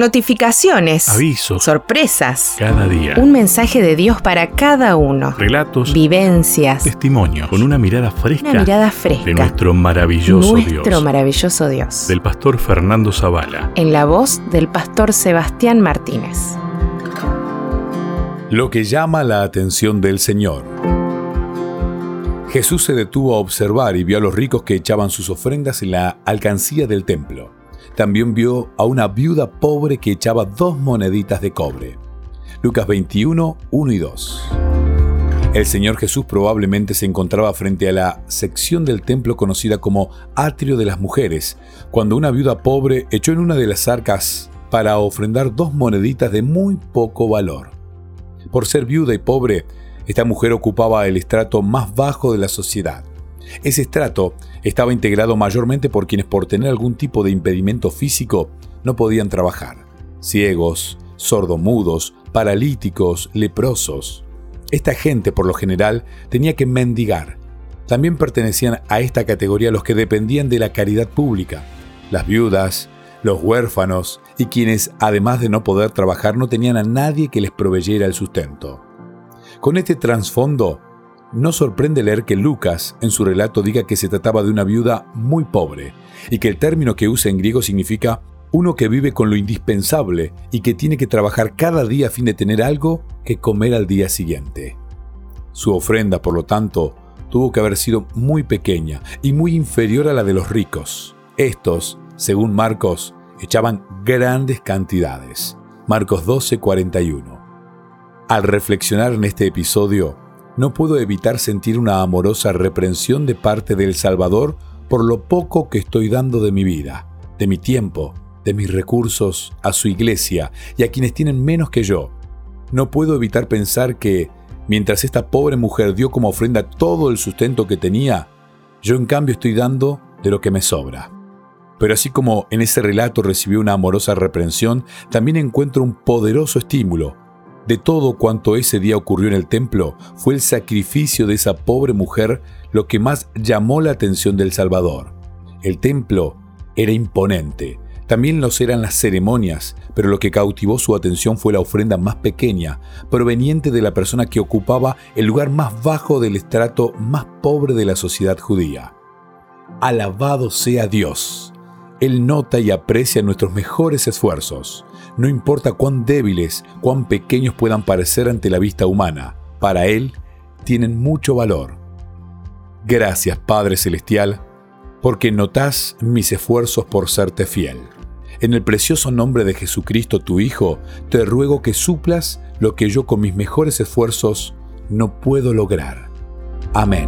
Notificaciones. Avisos. Sorpresas. Cada día. Un mensaje de Dios para cada uno. Relatos. Vivencias. Testimonios. Con una mirada fresca. Una mirada fresca. De nuestro maravilloso Nuestro Dios. maravilloso Dios. Del pastor Fernando Zavala. En la voz del pastor Sebastián Martínez. Lo que llama la atención del Señor. Jesús se detuvo a observar y vio a los ricos que echaban sus ofrendas en la alcancía del templo. También vio a una viuda pobre que echaba dos moneditas de cobre. Lucas 21, 1 y 2. El Señor Jesús probablemente se encontraba frente a la sección del templo conocida como Atrio de las Mujeres, cuando una viuda pobre echó en una de las arcas para ofrendar dos moneditas de muy poco valor. Por ser viuda y pobre, esta mujer ocupaba el estrato más bajo de la sociedad. Ese estrato estaba integrado mayormente por quienes por tener algún tipo de impedimento físico no podían trabajar. Ciegos, sordomudos, paralíticos, leprosos. Esta gente por lo general tenía que mendigar. También pertenecían a esta categoría los que dependían de la caridad pública, las viudas, los huérfanos y quienes, además de no poder trabajar, no tenían a nadie que les proveyera el sustento. Con este trasfondo, no sorprende leer que Lucas en su relato diga que se trataba de una viuda muy pobre y que el término que usa en griego significa uno que vive con lo indispensable y que tiene que trabajar cada día a fin de tener algo que comer al día siguiente. Su ofrenda, por lo tanto, tuvo que haber sido muy pequeña y muy inferior a la de los ricos. Estos, según Marcos, echaban grandes cantidades. Marcos 12:41. Al reflexionar en este episodio, no puedo evitar sentir una amorosa reprensión de parte del Salvador por lo poco que estoy dando de mi vida, de mi tiempo, de mis recursos a su iglesia y a quienes tienen menos que yo. No puedo evitar pensar que, mientras esta pobre mujer dio como ofrenda todo el sustento que tenía, yo en cambio estoy dando de lo que me sobra. Pero así como en ese relato recibió una amorosa reprensión, también encuentro un poderoso estímulo. De todo cuanto ese día ocurrió en el templo, fue el sacrificio de esa pobre mujer lo que más llamó la atención del Salvador. El templo era imponente, también los eran las ceremonias, pero lo que cautivó su atención fue la ofrenda más pequeña, proveniente de la persona que ocupaba el lugar más bajo del estrato más pobre de la sociedad judía. Alabado sea Dios. Él nota y aprecia nuestros mejores esfuerzos. No importa cuán débiles, cuán pequeños puedan parecer ante la vista humana, para Él tienen mucho valor. Gracias Padre Celestial, porque notas mis esfuerzos por serte fiel. En el precioso nombre de Jesucristo tu Hijo, te ruego que suplas lo que yo con mis mejores esfuerzos no puedo lograr. Amén.